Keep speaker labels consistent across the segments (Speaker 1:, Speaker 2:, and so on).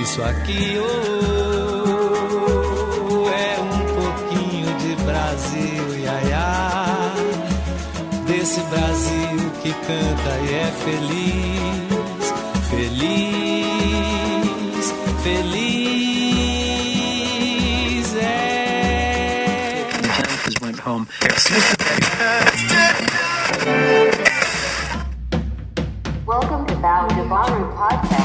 Speaker 1: Isso aqui oh, é um pouquinho de Brasil, iaiá. Desse Brasil que canta e é feliz, feliz, feliz é.
Speaker 2: went home.
Speaker 3: Welcome to Bao Dabaru Podcast.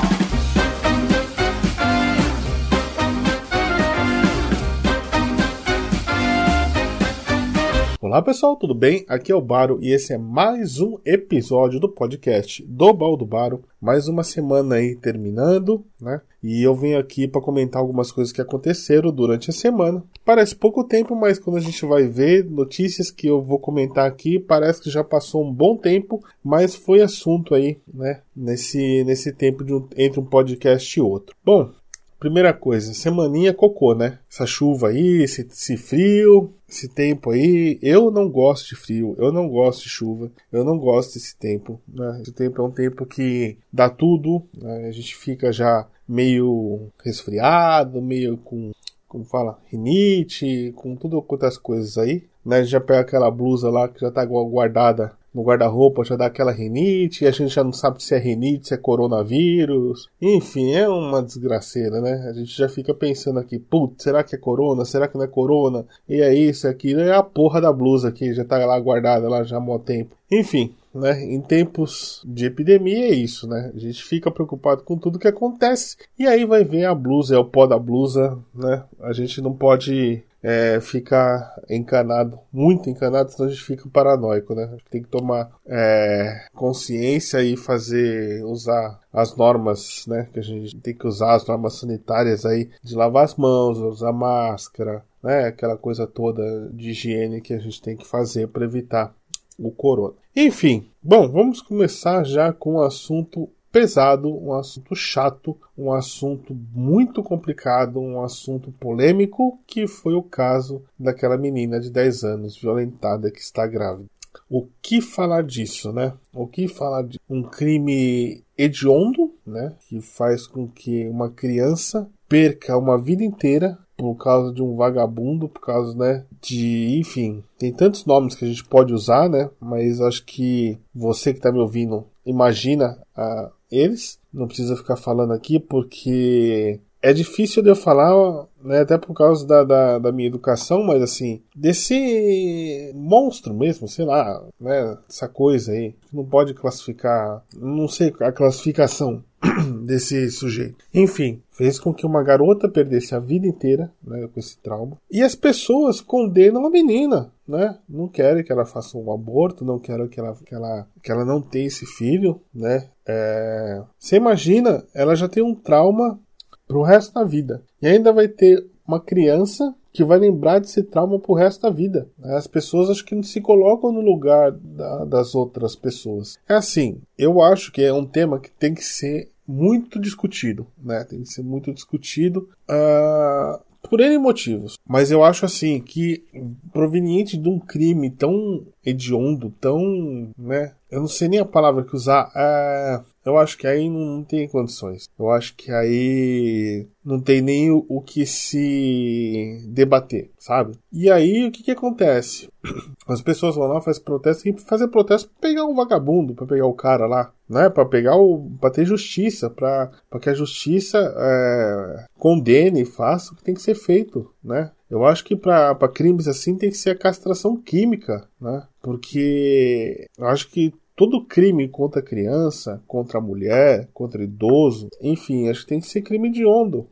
Speaker 4: Olá pessoal, tudo bem? Aqui é o Baro e esse é mais um episódio do podcast do Baldo Baro. Mais uma semana aí terminando, né? E eu venho aqui para comentar algumas coisas que aconteceram durante a semana. Parece pouco tempo, mas quando a gente vai ver notícias que eu vou comentar aqui, parece que já passou um bom tempo, mas foi assunto aí, né? Nesse, nesse tempo de um, entre um podcast e outro. Bom, Primeira coisa, semaninha cocô, né? Essa chuva aí, esse, esse, frio, esse tempo aí. Eu não gosto de frio, eu não gosto de chuva, eu não gosto desse tempo. Né? Esse tempo é um tempo que dá tudo, né? a gente fica já meio resfriado, meio com, como fala, rinite, com tudo quantas coisas aí. Né? A gente já pega aquela blusa lá que já tá guardada no guarda-roupa já dá aquela rinite, e a gente já não sabe se é rinite, se é coronavírus. Enfim, é uma desgraceira, né? A gente já fica pensando aqui, putz, será que é corona? Será que não é corona? E é isso, é aquilo, é a porra da blusa que já tá lá guardada lá já há muito tempo. Enfim, né? Em tempos de epidemia é isso, né? A gente fica preocupado com tudo que acontece e aí vai ver a blusa, é o pó da blusa, né? A gente não pode é, ficar encanado, muito encanado, senão a gente fica paranoico, né? Tem que tomar é, consciência e fazer, usar as normas, né? Que a gente tem que usar as normas sanitárias aí de lavar as mãos, usar máscara, né? Aquela coisa toda de higiene que a gente tem que fazer para evitar o corona. Enfim, bom, vamos começar já com o assunto pesado, um assunto chato, um assunto muito complicado, um assunto polêmico, que foi o caso daquela menina de 10 anos violentada que está grávida. O que falar disso, né? O que falar de um crime hediondo, né? Que faz com que uma criança perca uma vida inteira por causa de um vagabundo, por causa, né, de, enfim, tem tantos nomes que a gente pode usar, né, mas acho que você que está me ouvindo imagina a, eles. Não precisa ficar falando aqui porque é difícil de eu falar, né, até por causa da, da, da, minha educação, mas assim, desse monstro mesmo, sei lá, né, essa coisa aí, não pode classificar, não sei a classificação desse sujeito. Enfim, fez com que uma garota perdesse a vida inteira né, com esse trauma. E as pessoas condenam a menina, né? Não querem que ela faça um aborto, não querem que ela, que ela, que ela não tenha esse filho, né? É... Você imagina, ela já tem um trauma pro resto da vida. E ainda vai ter uma criança que vai lembrar desse trauma pro resto da vida. As pessoas acho que não se colocam no lugar da, das outras pessoas. É assim, eu acho que é um tema que tem que ser muito discutido, né? Tem que ser muito discutido. Uh, por N motivos. Mas eu acho assim que proveniente de um crime tão hediondo, tão, né? Eu não sei nem a palavra que usar. É, eu acho que aí não, tem condições. Eu acho que aí não tem nem o, o que se debater, sabe? E aí o que que acontece? As pessoas vão lá, fazem protesto, e fazer protesto pra pegar um vagabundo, para pegar o cara lá, né? Para pegar o, para ter justiça, para que a justiça é, condene e faça o que tem que ser feito, né? Eu acho que para crimes assim tem que ser a castração química, né? Porque eu acho que todo crime contra criança, contra mulher, contra idoso, enfim, acho que tem que ser crime de ondo.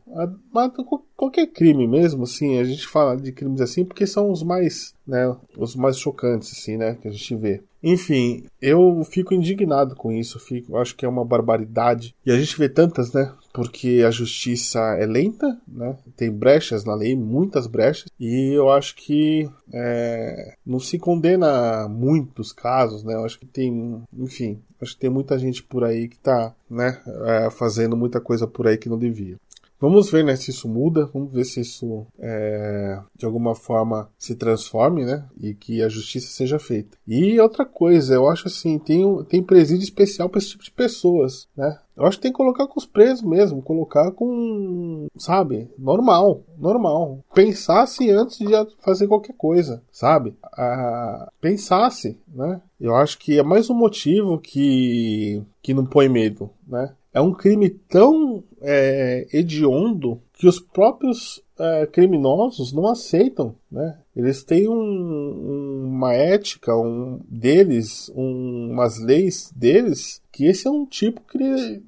Speaker 4: Qualquer crime mesmo, assim, a gente fala de crimes assim porque são os mais, né, os mais chocantes, assim, né, que a gente vê. Enfim, eu fico indignado com isso, fico, acho que é uma barbaridade. E a gente vê tantas, né? Porque a justiça é lenta, né? Tem brechas na lei, muitas brechas, e eu acho que é, não se condena muitos casos, né? Eu acho que tem, enfim, acho que tem muita gente por aí que tá, né, é, fazendo muita coisa por aí que não devia. Vamos ver né, se isso muda, vamos ver se isso é, de alguma forma se transforme, né? E que a justiça seja feita. E outra coisa, eu acho assim, tem, tem presídio especial para esse tipo de pessoas, né? Eu acho que tem que colocar com os presos mesmo, colocar com, sabe, normal, normal. Pensasse antes de fazer qualquer coisa, sabe? Ah, pensasse, né? Eu acho que é mais um motivo que, que não põe medo, né? É um crime tão é, hediondo que os próprios é, criminosos não aceitam, né? Eles têm um, uma ética um, deles, um, umas leis deles, que esse é um tipo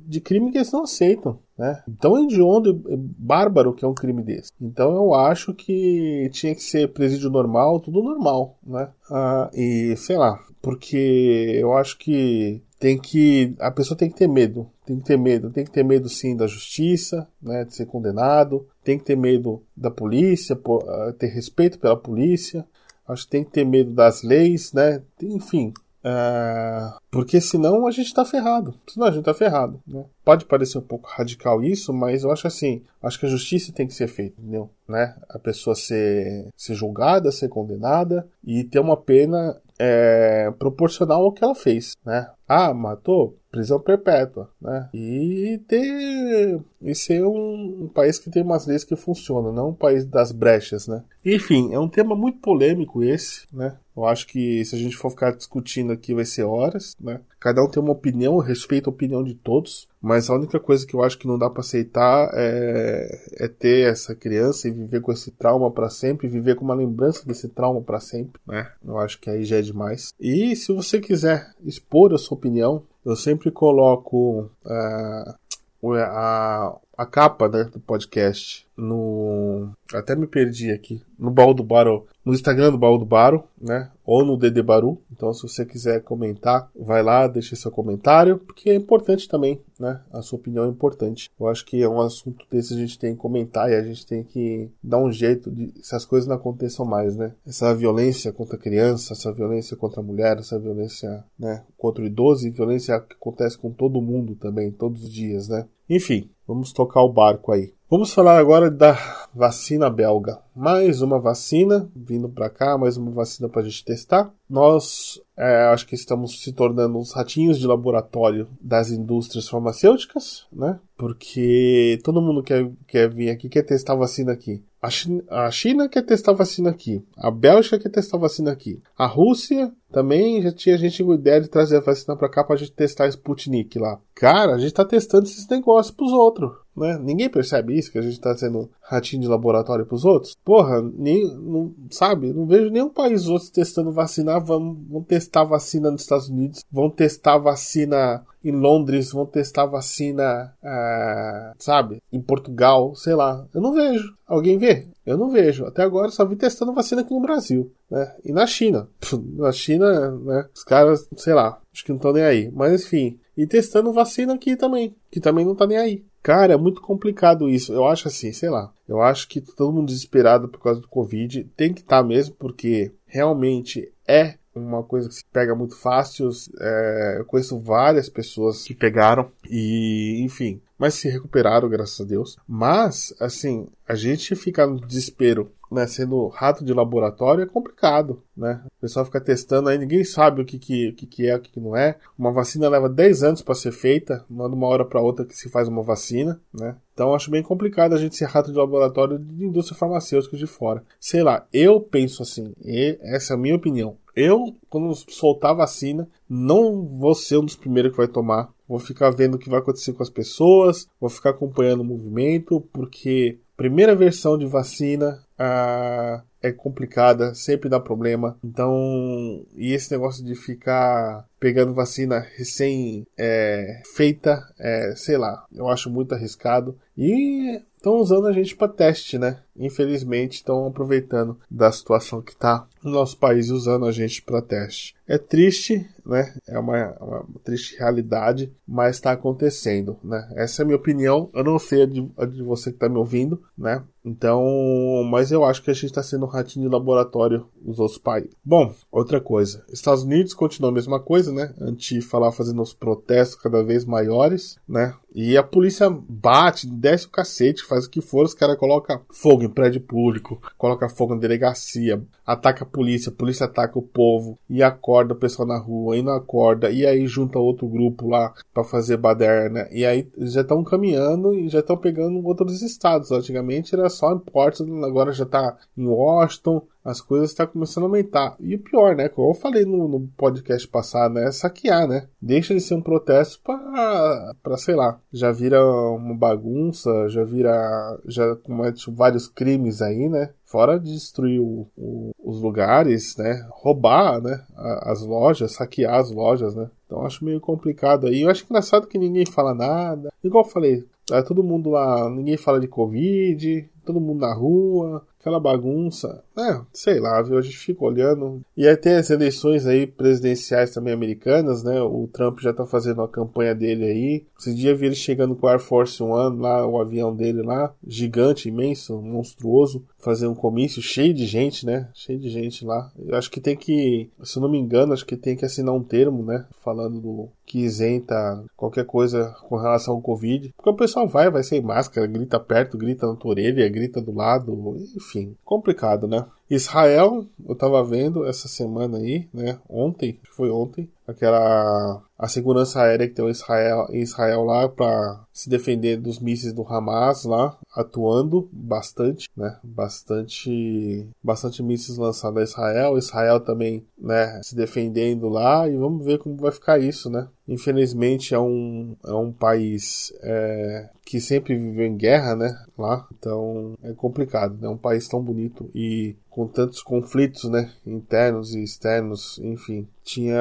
Speaker 4: de crime que eles não aceitam. Né? Tão hediondo e bárbaro que é um crime desse. Então eu acho que tinha que ser presídio normal, tudo normal, né? Ah, e sei lá, porque eu acho que tem que a pessoa tem que ter medo, tem que ter medo, tem que ter medo sim da justiça, né, de ser condenado, tem que ter medo da polícia, ah, ter respeito pela polícia, acho que tem que ter medo das leis, né, enfim, uh, porque senão a gente tá ferrado, senão a gente tá ferrado, né. Pode parecer um pouco radical isso, mas eu acho assim, acho que a justiça tem que ser feita, entendeu? Né? A pessoa ser, ser julgada, ser condenada e ter uma pena é, proporcional ao que ela fez, né? Ah, matou? Prisão perpétua, né? E ter e ser um, um, país que tem umas leis que funcionam, não um país das brechas, né? Enfim, é um tema muito polêmico esse, né? Eu acho que se a gente for ficar discutindo aqui vai ser horas, né? Cada um tem uma opinião, eu respeito a opinião de todos, mas a única coisa que eu acho que não dá para aceitar é, é, ter essa criança e viver com esse trauma para sempre, viver com uma lembrança desse trauma para sempre, né? Eu acho que aí já é demais. E se você quiser expor a sua opinião, eu sempre coloco uh, a, a capa né, do podcast no. Até me perdi aqui. No baú do Baro. No Instagram do baú do Baro, né? Ou no DD Baru. Então, se você quiser comentar, vai lá, deixa seu comentário, porque é importante também, né? A sua opinião é importante. Eu acho que é um assunto desse a gente tem que comentar e a gente tem que dar um jeito de se as coisas não aconteçam mais, né? Essa violência contra criança, essa violência contra mulher, essa violência, né, contra o idoso e violência que acontece com todo mundo também, todos os dias, né? Enfim, vamos tocar o barco aí. Vamos falar agora da vacina belga. Mais uma vacina vindo para cá, mais uma vacina para a gente testar. Nós é, acho que estamos se tornando os ratinhos de laboratório das indústrias farmacêuticas, né? Porque todo mundo quer, quer vir aqui, quer testar vacina aqui. A China, a China quer testar vacina aqui. A Bélgica quer testar vacina aqui. A Rússia também já tinha gente com ideia de trazer a vacina para cá pra gente testar Sputnik lá. Cara, a gente tá testando esses negócios pros outros. Né? Ninguém percebe isso, que a gente tá sendo ratinho de laboratório pros outros. Porra, nem, não, sabe? Não vejo nenhum país outro testando vacina. Vão, vão testar vacina nos Estados Unidos, vão testar vacina em Londres, vão testar vacina, uh, sabe? Em Portugal, sei lá. Eu não vejo. Alguém vê? Eu não vejo. Até agora só vi testando vacina aqui no Brasil, né? E na China. Na China, né? Os caras, sei lá, acho que não estão nem aí. Mas enfim. E testando vacina aqui também, que também não tá nem aí. Cara, é muito complicado isso. Eu acho assim, sei lá. Eu acho que todo mundo desesperado por causa do Covid tem que estar tá mesmo, porque realmente é uma coisa que se pega muito fácil. É, eu conheço várias pessoas que pegaram e, enfim, mas se recuperaram, graças a Deus. Mas, assim, a gente ficar no desespero, né, sendo rato de laboratório é complicado, né? O pessoal fica testando aí, ninguém sabe o que, que, o que, que é, o que, que não é. Uma vacina leva 10 anos para ser feita, não é de uma hora para outra que se faz uma vacina, né? Então acho bem complicado a gente ser rato de laboratório de indústria farmacêutica de fora. Sei lá, eu penso assim, essa é a minha opinião. Eu, quando soltar a vacina, não vou ser um dos primeiros que vai tomar. Vou ficar vendo o que vai acontecer com as pessoas, vou ficar acompanhando o movimento, porque primeira versão de vacina ah, é complicada, sempre dá problema. Então, e esse negócio de ficar pegando vacina recém é, é, sei lá, eu acho muito arriscado. E estão usando a gente para teste, né? Infelizmente estão aproveitando da situação que está no nosso país usando a gente para teste. É triste, né? É uma, uma triste realidade, mas está acontecendo, né? Essa é a minha opinião. Eu não sei a de, a de você que está me ouvindo, né? Então, mas eu acho que a gente está sendo um ratinho de laboratório nos outros países. Bom, outra coisa. Estados Unidos continua a mesma coisa, né? Anti falar fazendo os protestos cada vez maiores, né? E a polícia bate, desce o cacete, faz o que for, os caras colocam fogo em prédio público, coloca fogo na delegacia, ataca a polícia, a polícia ataca o povo e acorda o pessoal na rua, e não acorda, e aí junta outro grupo lá para fazer baderna, e aí já estão caminhando e já estão pegando outros estados. Antigamente era só em Portland, agora já tá em Washington, as coisas estão tá começando a aumentar. E o pior, né? Como eu falei no, no, podcast passado, né? É saquear, né? Deixa de ser um protesto para, sei lá, já vira uma bagunça, já vira, já comete vários crimes aí, né? Fora de destruir o, o, os lugares, né? Roubar, né? As lojas, saquear as lojas, né? Então acho meio complicado aí. Eu acho engraçado que ninguém fala nada. Igual eu falei, é todo mundo lá, ninguém fala de Covid, todo mundo na rua, aquela bagunça. É, sei lá, viu? A gente fica olhando. E aí tem as eleições aí presidenciais também americanas, né? O Trump já tá fazendo a campanha dele aí. Esse dia eu vi ele chegando com o Air Force One lá, o avião dele lá, gigante, imenso, monstruoso, fazer um comício cheio de gente, né? Cheio de gente lá. Eu acho que tem que, se eu não me engano, acho que tem que assinar um termo, né? Falando do que isenta qualquer coisa com relação ao Covid. Porque o pessoal vai, vai sem máscara, grita perto, grita na tua orelha, grita do lado, enfim, complicado, né? Israel, eu tava vendo essa semana aí, né? Ontem, foi ontem, aquela a segurança aérea que tem Israel, Israel lá para se defender dos mísseis do Hamas lá, atuando bastante, né? Bastante, bastante mísseis lançados a Israel. Israel também, né? Se defendendo lá e vamos ver como vai ficar isso, né? Infelizmente é um, é um país é, que sempre viveu em guerra, né? Lá, então é complicado. É um país tão bonito e com tantos conflitos, né? Internos e externos, enfim tinha.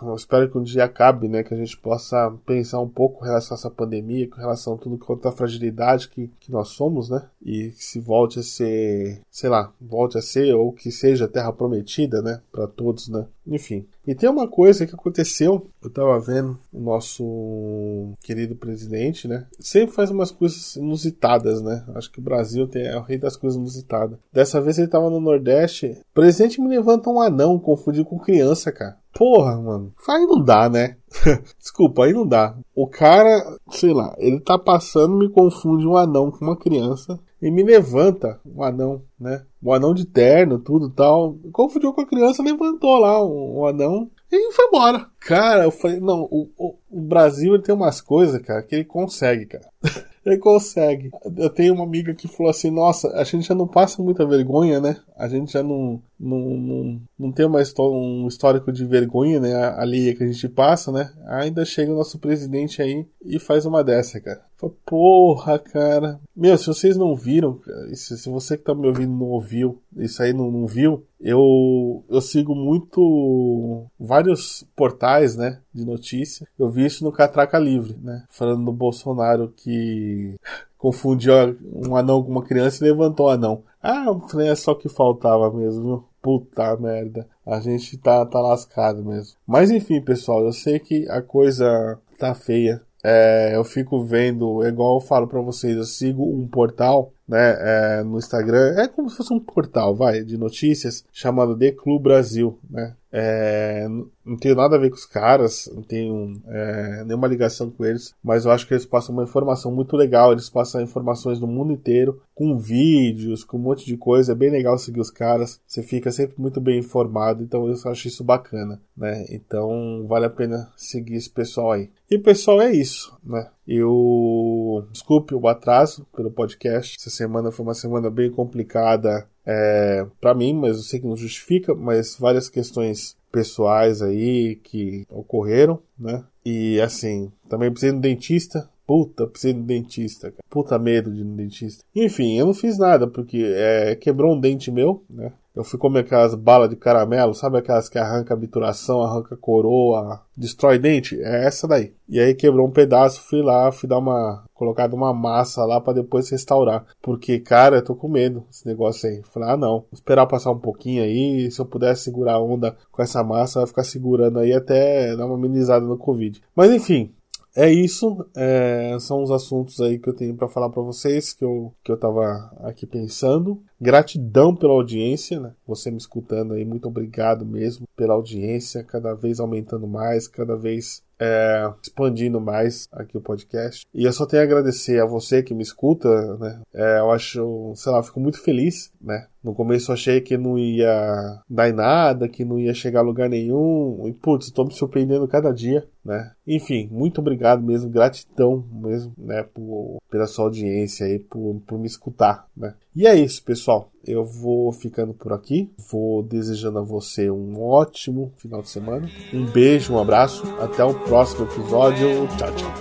Speaker 4: Eu espero que um dia acabe, né? Que a gente possa pensar um pouco com relação a essa pandemia, com relação a tudo quanto a fragilidade que, que nós somos, né? E que se volte a ser, sei lá, volte a ser, ou que seja terra prometida, né? Para todos, né? Enfim. E tem uma coisa que aconteceu, eu tava vendo o nosso querido presidente, né? Sempre faz umas coisas inusitadas, né? Acho que o Brasil tem, é o rei das coisas inusitadas. Dessa vez ele tava no Nordeste. O presidente me levanta um anão, confundiu com criança, cara. Porra, mano. Aí não dá, né? Desculpa, aí não dá. O cara, sei lá, ele tá passando, me confunde um anão com uma criança e me levanta um anão, né? Um anão de terno, tudo tal. Confundiu com a criança, levantou lá um, um anão e foi embora. Cara, eu falei, não, o, o, o Brasil ele tem umas coisas, cara, que ele consegue, cara. Ele consegue. Eu tenho uma amiga que falou assim: Nossa, a gente já não passa muita vergonha, né? A gente já não, não, não, não tem uma um histórico de vergonha, né? Ali que a gente passa, né? Ainda chega o nosso presidente aí e faz uma dessa, cara. Porra, cara. Meu, se vocês não viram, se, você que tá me ouvindo não ouviu, isso aí não, não viu, eu, eu sigo muito vários portais, né, de notícia. Eu vi isso no Catraca Livre, né, falando do Bolsonaro que confundiu um anão com uma criança e levantou o anão. Ah, é só que faltava mesmo, viu? Puta merda. A gente tá, tá lascado mesmo. Mas enfim, pessoal, eu sei que a coisa tá feia é, eu fico vendo, igual eu falo para vocês, eu sigo um portal né, é, no Instagram, é como se fosse um portal, vai, de notícias, chamado The Clube Brasil, né, é, não tenho nada a ver com os caras, não tenho é, nenhuma ligação com eles, mas eu acho que eles passam uma informação muito legal, eles passam informações do mundo inteiro, com vídeos, com um monte de coisa, é bem legal seguir os caras, você fica sempre muito bem informado, então eu acho isso bacana, né, então vale a pena seguir esse pessoal aí. E pessoal, é isso, né? Eu desculpe o atraso pelo podcast. Essa semana foi uma semana bem complicada é, para mim, mas eu sei que não justifica, mas várias questões pessoais aí que ocorreram, né? E assim, também precisei um dentista. Puta, precisei de um dentista, cara. Puta medo de dentista. Enfim, eu não fiz nada, porque é, quebrou um dente meu, né? Eu fui comer aquelas balas de caramelo, sabe aquelas que arranca a obturação, arranca coroa, destrói dente? É essa daí. E aí quebrou um pedaço, fui lá, fui dar uma colocado uma massa lá para depois restaurar. Porque, cara, eu tô com medo desse negócio aí. Falei, ah não, vou esperar passar um pouquinho aí. Se eu pudesse segurar a onda com essa massa, vai ficar segurando aí até dar uma amenizada no Covid. Mas enfim, é isso, é, são os assuntos aí que eu tenho para falar para vocês que eu, que eu tava aqui pensando. Gratidão pela audiência, né? Você me escutando aí, muito obrigado mesmo pela audiência, cada vez aumentando mais, cada vez é, expandindo mais aqui o podcast. E eu só tenho a agradecer a você que me escuta, né? É, eu acho, sei lá, fico muito feliz, né? No começo eu achei que não ia dar em nada, que não ia chegar a lugar nenhum. E putz, estou me surpreendendo cada dia, né? Enfim, muito obrigado mesmo, gratidão mesmo, né, por, pela sua audiência aí, por, por me escutar, né? E é isso, pessoal. Eu vou ficando por aqui. Vou desejando a você um ótimo final de semana. Um beijo, um abraço. Até o próximo episódio. Tchau, tchau.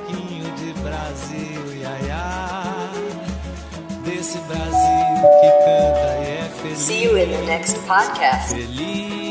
Speaker 1: é.
Speaker 3: See you in the next podcast.